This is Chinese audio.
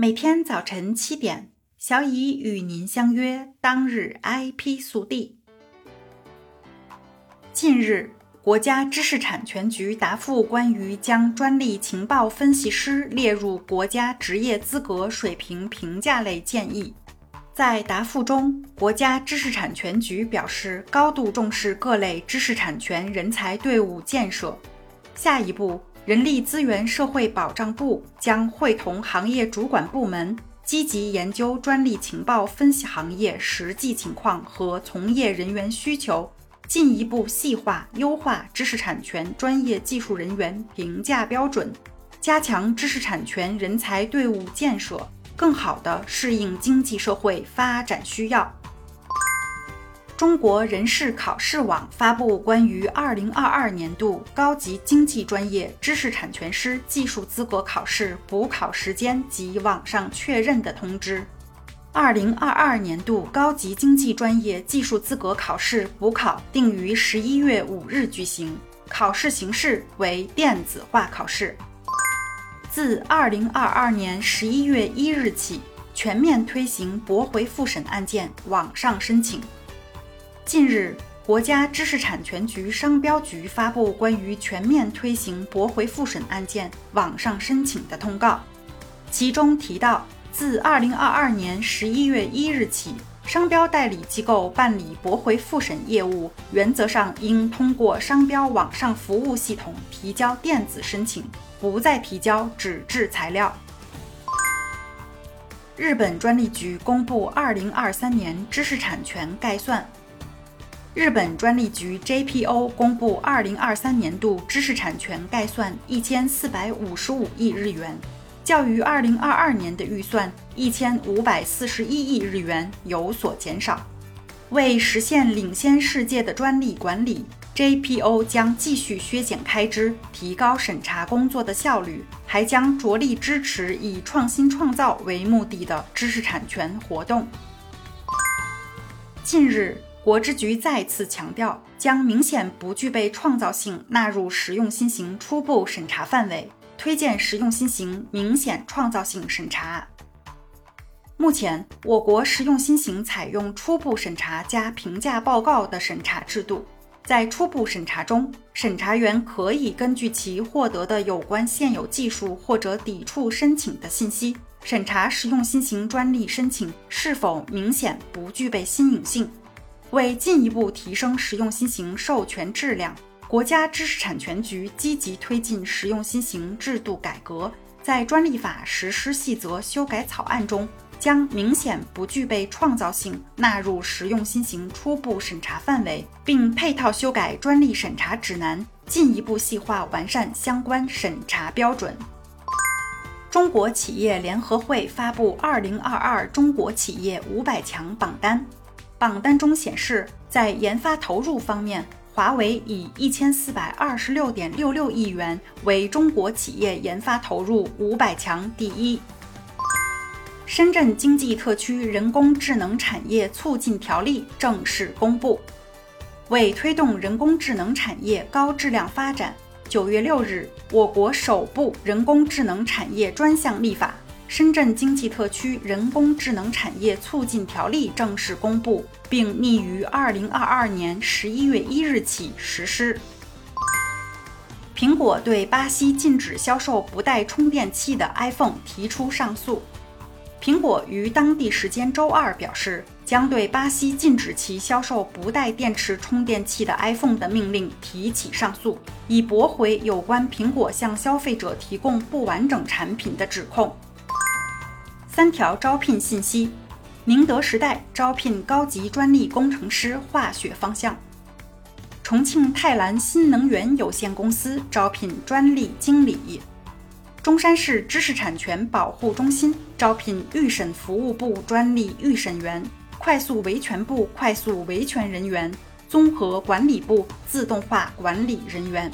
每天早晨七点，小乙与您相约当日 IP 速递。近日，国家知识产权局答复关于将专利情报分析师列入国家职业资格水平评价类建议。在答复中，国家知识产权局表示高度重视各类知识产权人才队伍建设。下一步。人力资源社会保障部将会同行业主管部门，积极研究专利情报分析行业实际情况和从业人员需求，进一步细化优化知识产权专业技术人员评价标准，加强知识产权人才队伍建设，更好地适应经济社会发展需要。中国人事考试网发布关于二零二二年度高级经济专业知识产权师技术资格考试补考时间及网上确认的通知。二零二二年度高级经济专业技术资格考试补考定于十一月五日举行，考试形式为电子化考试。自二零二二年十一月一日起，全面推行驳回复审案件网上申请。近日，国家知识产权局商标局发布关于全面推行驳回复审案件网上申请的通告，其中提到，自二零二二年十一月一日起，商标代理机构办理驳回复审业务，原则上应通过商标网上服务系统提交电子申请，不再提交纸质材料。日本专利局公布二零二三年知识产权概算。日本专利局 JPO 公布二零二三年度知识产权概算一千四百五十五亿日元，较于二零二二年的预算一千五百四十一亿日元有所减少。为实现领先世界的专利管理，JPO 将继续削减开支，提高审查工作的效率，还将着力支持以创新创造为目的的知识产权活动。近日。国知局再次强调，将明显不具备创造性纳入实用新型初步审查范围，推荐实用新型明显创造性审查。目前，我国实用新型采用初步审查加评价报告的审查制度。在初步审查中，审查员可以根据其获得的有关现有技术或者抵触申请的信息，审查实用新型专利申请是否明显不具备新颖性。为进一步提升实用新型授权质量，国家知识产权局积极推进实用新型制度改革，在专利法实施细则修改草案中，将明显不具备创造性纳入实用新型初步审查范围，并配套修改专利审查指南，进一步细化完善相关审查标准。中国企业联合会发布《二零二二中国企业五百强榜单》。榜单中显示，在研发投入方面，华为以一千四百二十六点六六亿元为中国企业研发投入五百强第一。深圳经济特区人工智能产业促进条例正式公布，为推动人工智能产业高质量发展，九月六日，我国首部人工智能产业专项立法。深圳经济特区人工智能产业促进条例正式公布，并拟于二零二二年十一月一日起实施。苹果对巴西禁止销售不带充电器的 iPhone 提出上诉。苹果于当地时间周二表示，将对巴西禁止其销售不带电池充电器的 iPhone 的命令提起上诉，以驳回有关苹果向消费者提供不完整产品的指控。三条招聘信息：宁德时代招聘高级专利工程师化学方向；重庆泰兰新能源有限公司招聘专利经理；中山市知识产权保护中心招聘预审服务部专利预审员、快速维权部快速维权人员、综合管理部自动化管理人员。